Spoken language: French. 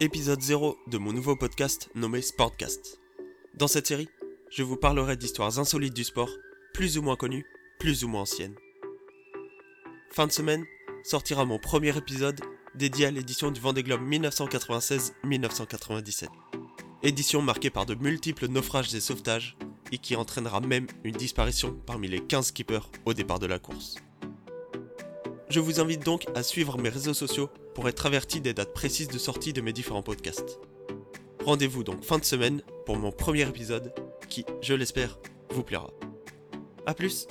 épisode 0 de mon nouveau podcast nommé Sportcast. Dans cette série, je vous parlerai d'histoires insolites du sport, plus ou moins connues, plus ou moins anciennes. Fin de semaine, sortira mon premier épisode dédié à l'édition du Vendée Globe 1996-1997. Édition marquée par de multiples naufrages et sauvetages, et qui entraînera même une disparition parmi les 15 skippers au départ de la course. Je vous invite donc à suivre mes réseaux sociaux pour être averti des dates précises de sortie de mes différents podcasts. Rendez-vous donc fin de semaine pour mon premier épisode qui, je l'espère, vous plaira. A plus